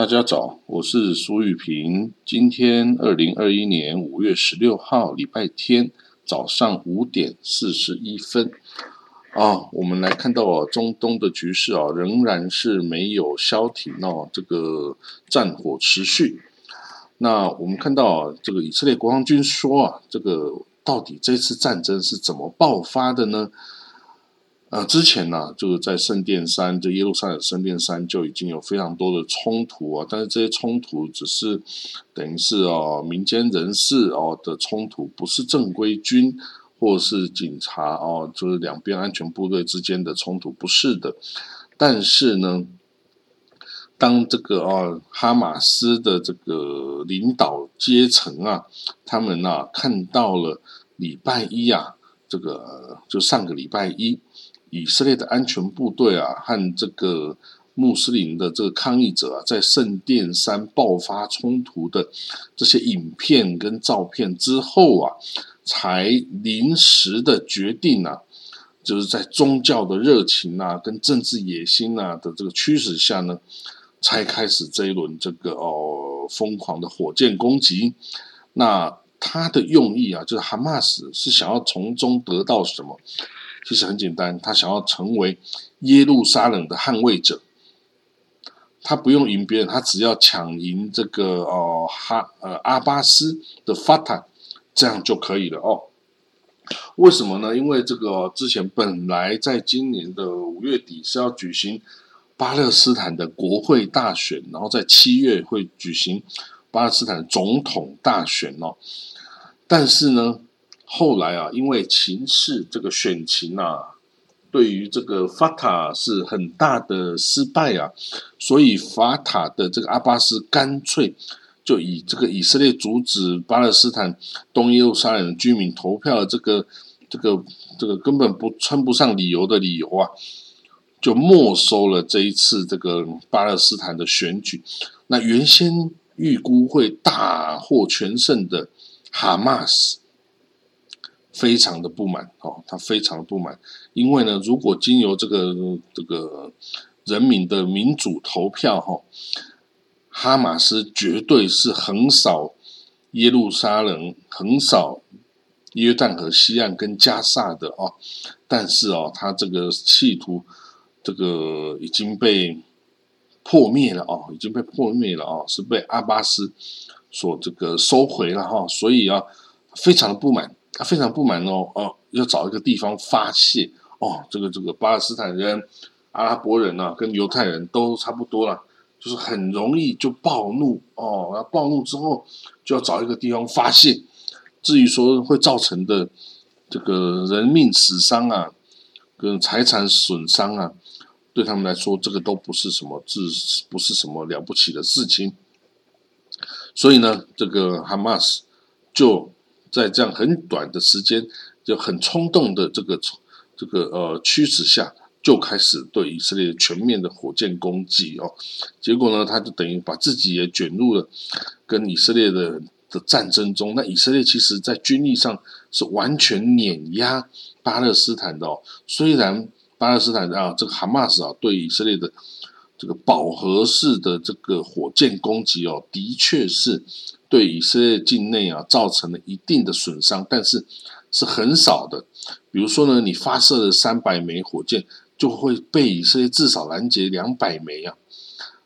大家早，我是苏玉平。今天二零二一年五月十六号，礼拜天早上五点四十一分啊，我们来看到啊，中东的局势啊，仍然是没有消停哦，这个战火持续。那我们看到啊，这个以色列国防军说啊，这个到底这次战争是怎么爆发的呢？呃，之前呢，就是在圣殿山，这耶路撒冷圣殿山就已经有非常多的冲突啊，但是这些冲突只是等于是哦民间人士哦的冲突，不是正规军或是警察哦，就是两边安全部队之间的冲突，不是的。但是呢，当这个哦哈马斯的这个领导阶层啊，他们啊看到了礼拜一啊，这个就上个礼拜一。以色列的安全部队啊，和这个穆斯林的这个抗议者啊，在圣殿山爆发冲突的这些影片跟照片之后啊，才临时的决定啊，就是在宗教的热情啊，跟政治野心啊的这个驱使下呢，才开始这一轮这个哦疯狂的火箭攻击。那他的用意啊，就是哈马斯是想要从中得到什么？其实很简单，他想要成为耶路撒冷的捍卫者。他不用赢别人，他只要抢赢这个哦哈呃阿巴斯的法塔，这样就可以了哦。为什么呢？因为这个之前本来在今年的五月底是要举行巴勒斯坦的国会大选，然后在七月会举行巴勒斯坦总统大选哦。但是呢？后来啊，因为情势这个选情啊，对于这个法塔是很大的失败啊，所以法塔的这个阿巴斯干脆就以这个以色列阻止巴勒斯坦东耶路撒冷居民投票这个这个这个根本不称不上理由的理由啊，就没收了这一次这个巴勒斯坦的选举。那原先预估会大获全胜的哈马斯。非常的不满哦，他非常的不满，因为呢，如果经由这个这个人民的民主投票哈，哈马斯绝对是横扫耶路撒冷、横扫约旦河西岸跟加萨的哦，但是哦，他这个企图这个已经被破灭了哦，已经被破灭了哦，是被阿巴斯所这个收回了哈，所以啊，非常的不满。他非常不满哦，哦，要找一个地方发泄哦。这个这个巴勒斯坦人、阿拉伯人啊，跟犹太人都差不多了，就是很容易就暴怒哦。然后暴怒之后，就要找一个地方发泄。至于说会造成的这个人命死伤啊，跟财产损伤啊，对他们来说，这个都不是什么自不是什么了不起的事情。所以呢，这个哈马斯就。在这样很短的时间，就很冲动的这个这个呃驱使下，就开始对以色列全面的火箭攻击哦。结果呢，他就等于把自己也卷入了跟以色列的的战争中。那以色列其实在军力上是完全碾压巴勒斯坦的哦。虽然巴勒斯坦啊，这个哈马斯啊，对以色列的这个饱和式的这个火箭攻击哦，的确是。对以色列境内啊造成了一定的损伤，但是是很少的。比如说呢，你发射了三百枚火箭，就会被以色列至少拦截两百枚啊。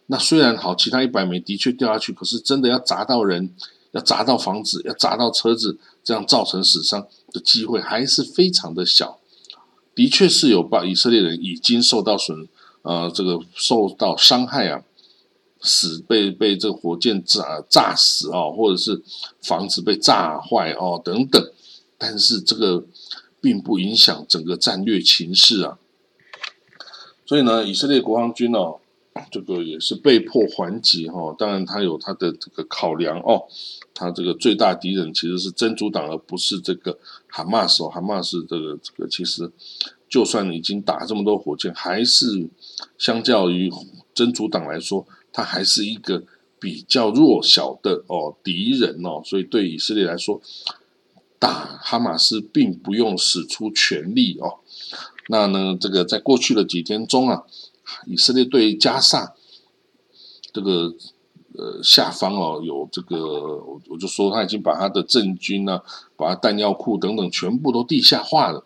那虽然好，其他一百枚的确掉下去，可是真的要砸到人、要砸到房子、要砸到车子，这样造成死伤的机会还是非常的小。的确是有把以色列人已经受到损，呃，这个受到伤害啊。死被被这个火箭炸炸死哦，或者是房子被炸坏哦等等，但是这个并不影响整个战略情势啊。所以呢，以色列国防军哦，这个也是被迫还击哈。当然，他有他的这个考量哦。他这个最大敌人其实是真主党，而不是这个哈马斯哦。哈马斯这个这个其实，就算已经打这么多火箭，还是相较于真主党来说。他还是一个比较弱小的哦敌人哦，所以对以色列来说，打哈马斯并不用使出全力哦。那呢，这个在过去的几天中啊，以色列对加萨这个呃下方哦有这个，我我就说他已经把他的政军啊，把他弹药库等等全部都地下化了。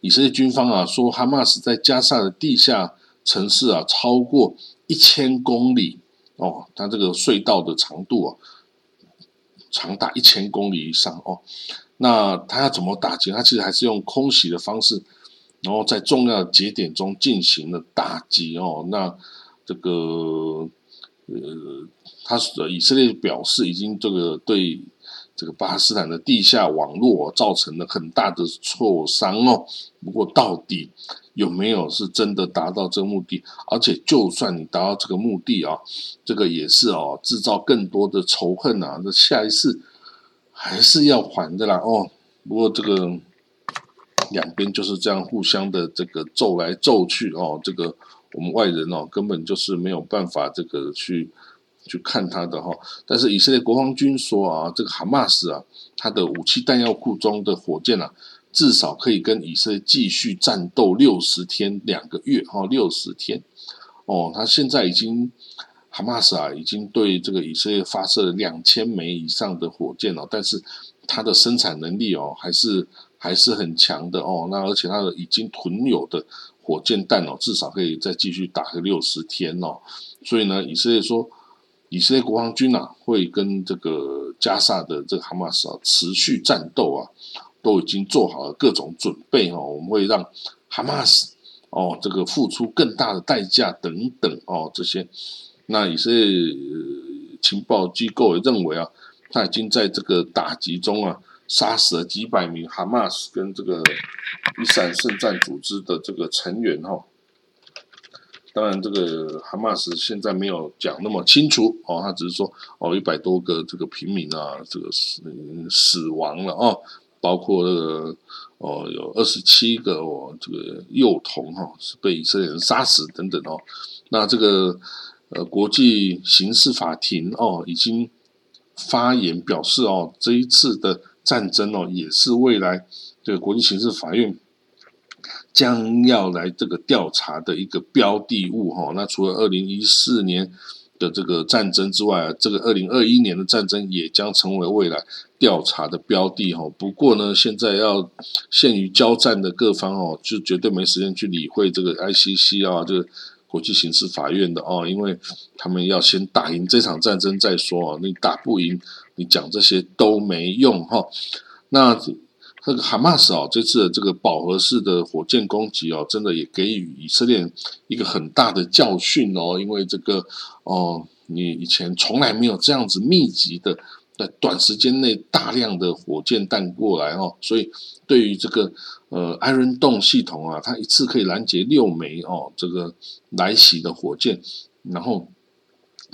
以色列军方啊说，哈马斯在加沙的地下城市啊超过一千公里哦，它这个隧道的长度啊长达一千公里以上哦。那他要怎么打击？他其实还是用空袭的方式，然后在重要节点中进行了打击哦。那这个呃，他以色列表示已经这个对这个巴基斯坦的地下网络造成了很大的挫伤哦。不过到底有没有是真的达到这个目的？而且就算你达到这个目的啊，这个也是哦，制造更多的仇恨啊。那下一次。还是要还的啦哦，不过这个两边就是这样互相的这个揍来揍去哦，这个我们外人哦根本就是没有办法这个去去看他的哈。但是以色列国防军说啊，这个哈马斯啊，他的武器弹药库中的火箭啊，至少可以跟以色列继续战斗六十天两个月哈，六十天哦，他现在已经。哈马斯啊，已经对这个以色列发射了两千枚以上的火箭哦，但是它的生产能力哦，还是还是很强的哦。那而且它的已经囤有的火箭弹哦，至少可以再继续打个六十天哦。所以呢，以色列说，以色列国防军啊，会跟这个加沙的这个哈马斯啊持续战斗啊，都已经做好了各种准备哦。我们会让哈马斯哦，这个付出更大的代价等等哦，这些。那以色列情报机构也认为啊，他已经在这个打击中啊，杀死了几百名哈马斯跟这个伊斯兰圣战组织的这个成员哈。当然，这个哈马斯现在没有讲那么清楚哦，他只是说哦，一百多个这个平民啊，这个死死亡了哦，包括这个哦，有二十七个哦，这个幼童哈是被以色列人杀死等等哦。那这个。呃，国际刑事法庭哦，已经发言表示哦，这一次的战争哦，也是未来这个国际刑事法院将要来这个调查的一个标的物哈。那除了二零一四年的这个战争之外，这个二零二一年的战争也将成为未来调查的标的哈。不过呢，现在要限于交战的各方哦，就绝对没时间去理会这个 ICC 啊，这个。国际刑事法院的哦，因为他们要先打赢这场战争再说哦。你打不赢，你讲这些都没用哈。那这个哈马斯哦，这次的这个饱和式的火箭攻击哦，真的也给予以色列一个很大的教训哦。因为这个哦，你以前从来没有这样子密集的。在短时间内大量的火箭弹过来哦，所以对于这个呃 Iron Dome 系统啊，它一次可以拦截六枚哦这个来袭的火箭，然后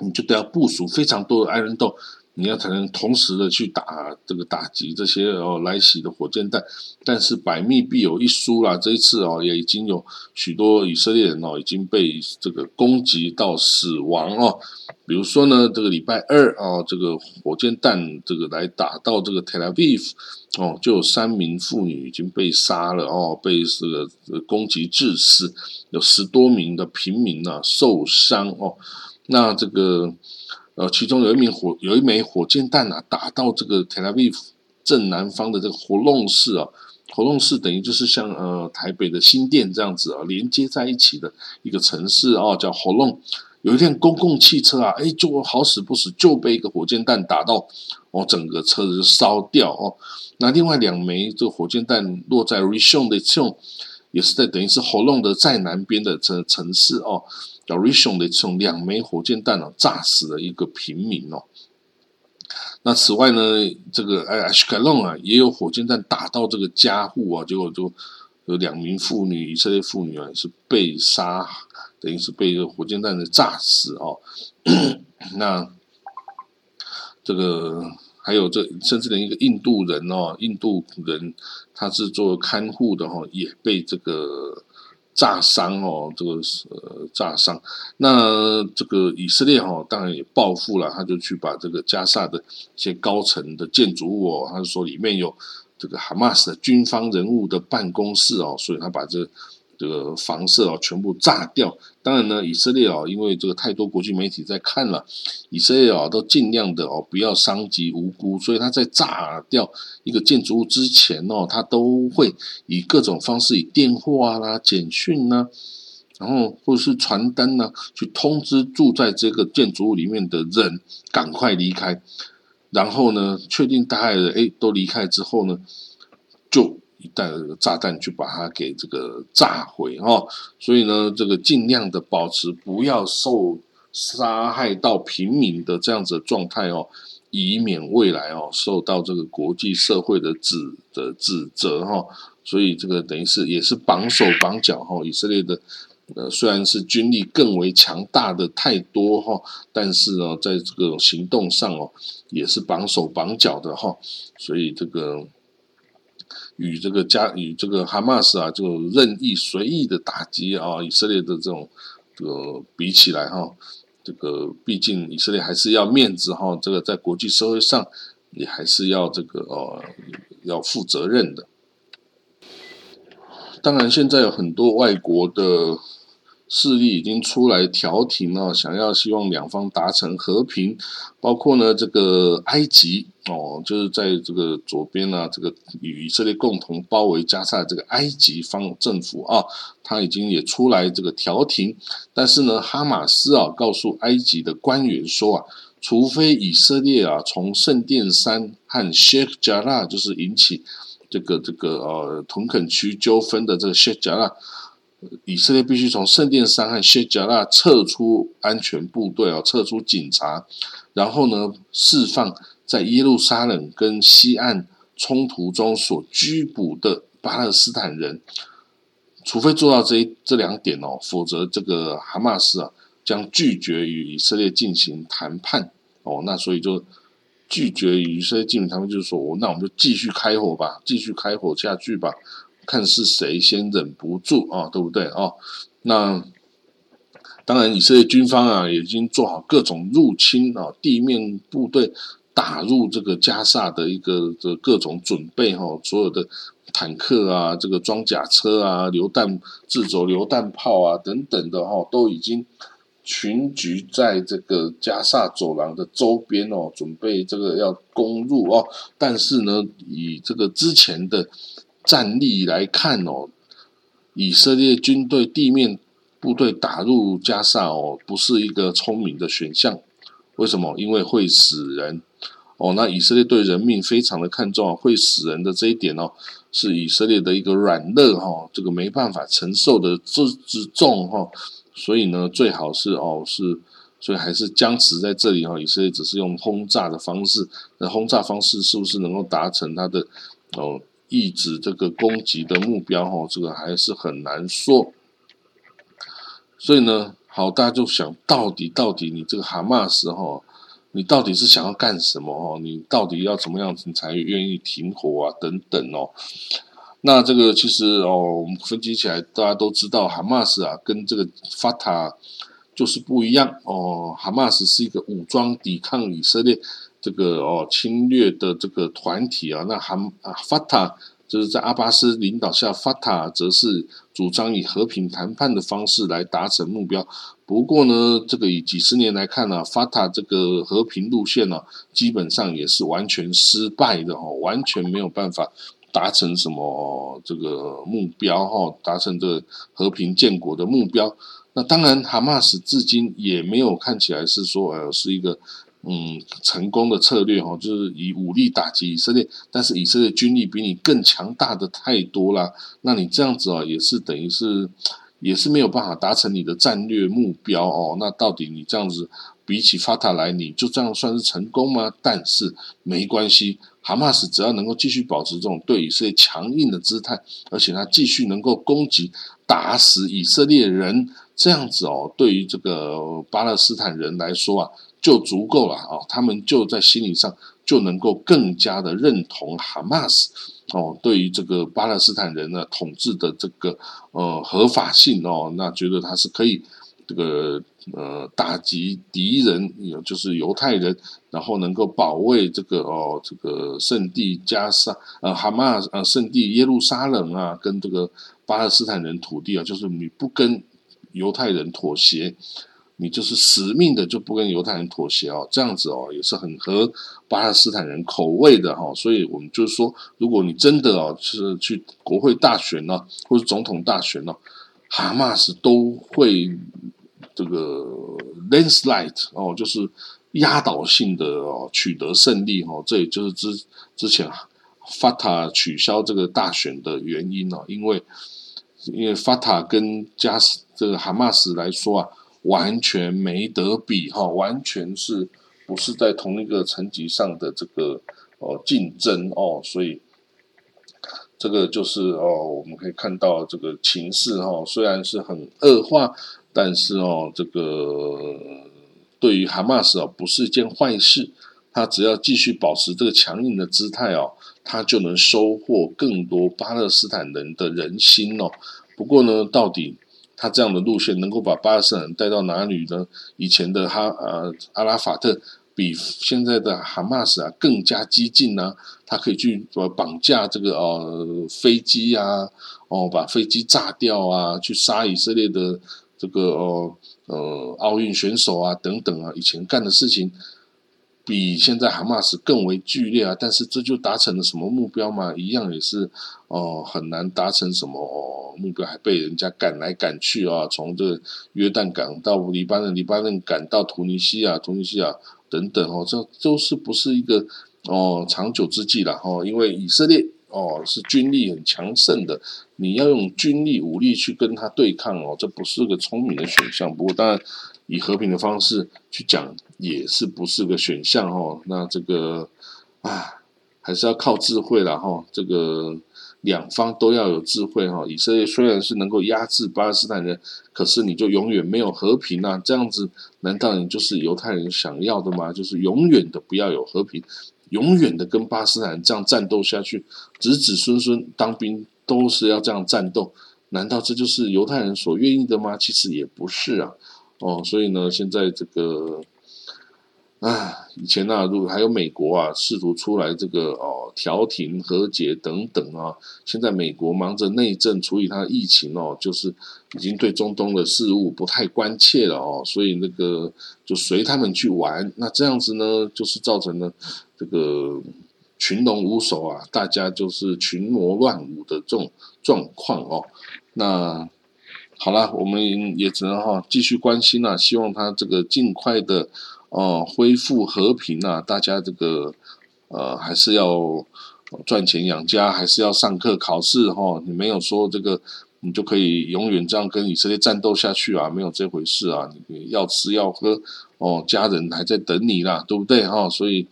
你就得要部署非常多的 Iron Dome。你要才能同时的去打这个打击这些哦来袭的火箭弹，但是百密必有一疏啦。这一次哦，也已经有许多以色列人哦已经被这个攻击到死亡哦。比如说呢，这个礼拜二哦，这个火箭弹这个来打到这个 Tel Aviv 哦，就有三名妇女已经被杀了哦，被这个攻击致死，有十多名的平民呢受伤哦。那这个。呃，其中有一名火有一枚火箭弹啊，打到这个 Tel Aviv 正南方的这个活动市啊，活动市等于就是像呃台北的新店这样子啊，连接在一起的一个城市啊，叫活动。有一辆公共汽车啊，哎，就好死不死就被一个火箭弹打到，哦，整个车子就烧掉哦。那另外两枚这个火箭弹落在 Rishon 的这种，也是在等于是活动的在南边的城城市哦。叫 Rishon 的这种两枚火箭弹哦，炸死了一个平民哦。那此外呢，这个哎 Ashkelon 啊，也有火箭弹打到这个家户啊，结果就有两名妇女，以色列妇女啊，是被杀，等于是被这个火箭弹的炸死哦。那这个还有这甚至连一个印度人哦，印度人他是做看护的哈，也被这个。炸伤哦，这个是呃炸伤。那这个以色列哈，当然也报复了，他就去把这个加萨的一些高层的建筑物哦，他就说里面有这个哈马斯的军方人物的办公室哦，所以他把这这个房舍哦全部炸掉。当然呢，以色列哦，因为这个太多国际媒体在看了，以色列哦都尽量的哦不要伤及无辜，所以他在炸掉一个建筑物之前哦，他都会以各种方式，以电话啦、简讯呐，然后或者是传单呢，去通知住在这个建筑物里面的人赶快离开。然后呢，确定大概的哎都离开之后呢，就。带个炸弹去把它给这个炸毁哦，所以呢，这个尽量的保持不要受杀害到平民的这样子的状态哦，以免未来哦受到这个国际社会的指的指责哈。所以这个等于是也是绑手绑脚哈。以色列的呃虽然是军力更为强大的太多哈，但是呢，在这个行动上哦也是绑手绑脚的哈。所以这个。与这个加与这个哈马斯啊，就任意随意的打击啊，以色列的这种这个比起来哈，这个毕竟以色列还是要面子哈，这个在国际社会上也还是要这个呃要负责任的。当然，现在有很多外国的。势力已经出来调停了，想要希望两方达成和平，包括呢这个埃及哦，就是在这个左边呢，这个与以色列共同包围加沙这个埃及方政府啊，他已经也出来这个调停，但是呢，哈马斯啊告诉埃及的官员说啊，除非以色列啊从圣殿山和 Sheikh Jarrah 就是引起这个这个呃屯垦区纠纷的这个 Sheikh Jarrah。以色列必须从圣殿山和谢加拉撤出安全部队哦，撤出警察，然后呢，释放在耶路撒冷跟西岸冲突中所拘捕的巴勒斯坦人。除非做到这这两点哦，否则这个哈马斯啊将拒绝与以色列进行谈判哦。那所以就拒绝与以色列进行谈判，就是说，那我们就继续开火吧，继续开火下去吧。看是谁先忍不住啊，对不对啊？那当然，以色列军方啊，已经做好各种入侵啊，地面部队打入这个加萨的一个的各种准备哈，所有的坦克啊，这个装甲车啊，榴弹自走榴弹炮啊等等的哈，都已经群聚在这个加萨走廊的周边哦，准备这个要攻入哦。但是呢，以这个之前的。战力来看哦，以色列军队地面部队打入加沙哦，不是一个聪明的选项。为什么？因为会死人哦。那以色列对人命非常的看重啊，会死人的这一点哦，是以色列的一个软肋哈，这个没办法承受的之之重哈。所以呢，最好是哦是，所以还是僵持在这里哈。以色列只是用轰炸的方式，那轰炸方式是不是能够达成它的哦？抑制这个攻击的目标，哈，这个还是很难说。所以呢，好，大家就想到底，到底你这个哈马斯，哈，你到底是想要干什么？哦，你到底要怎么样子，你才愿意停火啊？等等哦。那这个其实哦，我们分析起来，大家都知道，哈马斯啊，跟这个法塔就是不一样哦。哈马斯是一个武装抵抗以色列。这个哦，侵略的这个团体啊，那哈啊法塔就是在阿巴斯领导下，法塔则是主张以和平谈判的方式来达成目标。不过呢，这个以几十年来看呢，法塔这个和平路线呢，基本上也是完全失败的哦，完全没有办法达成什么这个目标哈，达成这个和平建国的目标。那当然，哈马斯至今也没有看起来是说呃是一个。嗯，成功的策略哈，就是以武力打击以色列，但是以色列军力比你更强大的太多啦。那你这样子啊，也是等于是，也是没有办法达成你的战略目标哦。那到底你这样子比起法塔来，你就这样算是成功吗？但是没关系，哈马斯只要能够继续保持这种对以色列强硬的姿态，而且他继续能够攻击打死以色列人，这样子哦，对于这个巴勒斯坦人来说啊。就足够了啊！他们就在心理上就能够更加的认同哈马斯哦，对于这个巴勒斯坦人呢统治的这个呃合法性哦，那觉得他是可以这个呃打击敌人，也就是犹太人，然后能够保卫这个哦这个圣地加沙呃哈马呃圣地耶路撒冷啊，跟这个巴勒斯坦人土地啊，就是你不跟犹太人妥协。你就是死命的就不跟犹太人妥协哦，这样子哦也是很合巴勒斯坦人口味的哈，所以我们就是说，如果你真的哦是去国会大选呢，或者总统大选呢，哈马斯都会这个 landslide 哦，就是压倒性的哦取得胜利哈，这也就是之之前法塔取消这个大选的原因哦，因为因为法塔跟加斯这个哈马斯来说啊。完全没得比哈，完全是不是在同一个层级上的这个哦竞争哦，所以这个就是哦，我们可以看到这个情势哈，虽然是很恶化，但是哦，这个对于哈马斯哦不是一件坏事，他只要继续保持这个强硬的姿态哦，他就能收获更多巴勒斯坦人的人心哦。不过呢，到底。他这样的路线能够把巴勒斯坦带到哪里呢？以前的哈呃阿拉法特比现在的哈马斯啊更加激进呢。他可以去呃绑架这个呃飞机啊，哦把飞机炸掉啊，去杀以色列的这个哦呃奥运选手啊等等啊，以前干的事情。比现在哈马斯更为剧烈啊！但是这就达成了什么目标吗？一样也是哦，很难达成什么哦目标，还被人家赶来赶去啊！从这个约旦港到黎巴嫩，黎巴嫩赶到突尼西亚，突尼西亚等等哦，这都是不是一个哦长久之计了哦？因为以色列哦是军力很强盛的，你要用军力武力去跟他对抗哦，这不是个聪明的选项。不过当然。以和平的方式去讲也是不是个选项哦？那这个啊，还是要靠智慧了哈。这个两方都要有智慧哈。以色列虽然是能够压制巴勒斯坦人，可是你就永远没有和平啊？这样子难道你就是犹太人想要的吗？就是永远的不要有和平，永远的跟巴斯坦这样战斗下去，子子孙孙当兵都是要这样战斗？难道这就是犹太人所愿意的吗？其实也不是啊。哦，所以呢，现在这个，啊，以前啊，如果还有美国啊，试图出来这个哦，调停和解等等啊，现在美国忙着内政处理它的疫情哦，就是已经对中东的事物不太关切了哦，所以那个就随他们去玩，那这样子呢，就是造成了这个群龙无首啊，大家就是群魔乱舞的这种状况哦，那。好了，我们也只能哈继续关心啊，希望他这个尽快的哦恢复和平啊，大家这个呃还是要赚钱养家，还是要上课考试哈。你没有说这个你就可以永远这样跟以色列战斗下去啊，没有这回事啊。你要吃要喝哦，家人还在等你啦，对不对哈？所以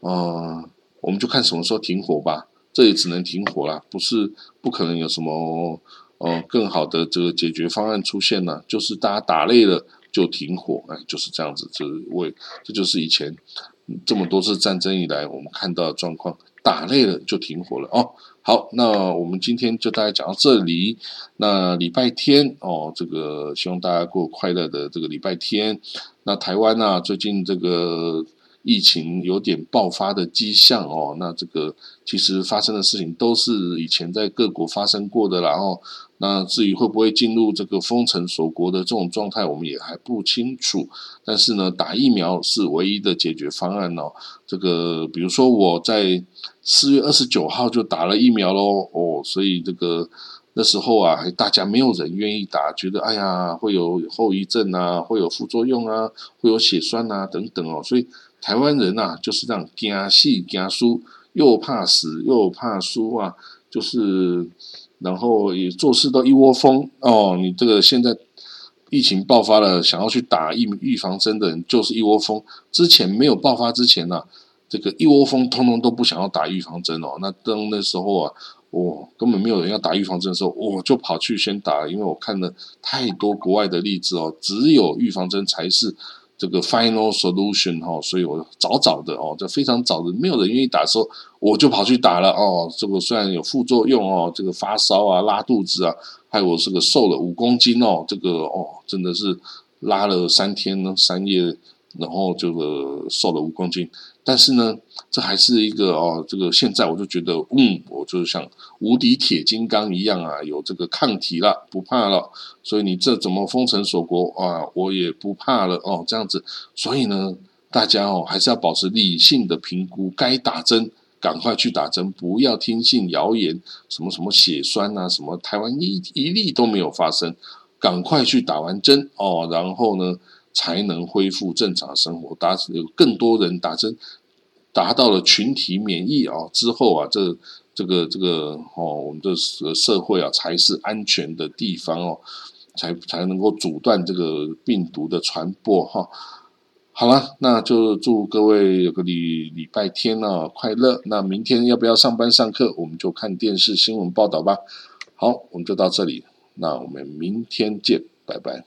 呃，我们就看什么时候停火吧。这也只能停火了，不是不可能有什么。哦，更好的这个解决方案出现了，就是大家打累了就停火，哎，就是这样子，这为这就是以前这么多次战争以来我们看到的状况，打累了就停火了哦。好，那我们今天就大家讲到这里。那礼拜天哦，这个希望大家过快乐的这个礼拜天。那台湾呢，最近这个。疫情有点爆发的迹象哦，那这个其实发生的事情都是以前在各国发生过的，然后那至于会不会进入这个封城锁国的这种状态，我们也还不清楚。但是呢，打疫苗是唯一的解决方案哦。这个比如说我在四月二十九号就打了疫苗喽哦，所以这个那时候啊，大家没有人愿意打，觉得哎呀会有后遗症啊，会有副作用啊，会有血栓啊等等哦，所以。台湾人呐，就是这样惊死惊输，又怕死又怕输啊，就是然后也做事都一窝蜂哦。你这个现在疫情爆发了，想要去打预预防针的人就是一窝蜂。之前没有爆发之前呢，这个一窝蜂通通都不想要打预防针哦。那当那时候啊，我根本没有人要打预防针的时候，我就跑去先打，因为我看了太多国外的例子哦，只有预防针才是。这个 final solution 哈，所以我早早的哦，这非常早的，没有人愿意打的时候，我就跑去打了哦。这个虽然有副作用哦，这个发烧啊、拉肚子啊，还有我这个瘦了五公斤哦，这个哦，真的是拉了三天呢三夜，然后这个瘦了五公斤。但是呢，这还是一个哦，这个现在我就觉得，嗯，我就像无敌铁金刚一样啊，有这个抗体了，不怕了。所以你这怎么封城锁国啊，我也不怕了哦，这样子。所以呢，大家哦还是要保持理性的评估，该打针赶快去打针，不要听信谣言，什么什么血栓啊，什么台湾一一例都没有发生，赶快去打完针哦，然后呢？才能恢复正常生活，达有更多人打针，达到了群体免疫啊之后啊，这这个这个哦，我们的社社会啊才是安全的地方哦，才才能够阻断这个病毒的传播哈。好了，那就祝各位有个礼礼拜天呢快乐。那明天要不要上班上课？我们就看电视新闻报道吧。好，我们就到这里，那我们明天见，拜拜。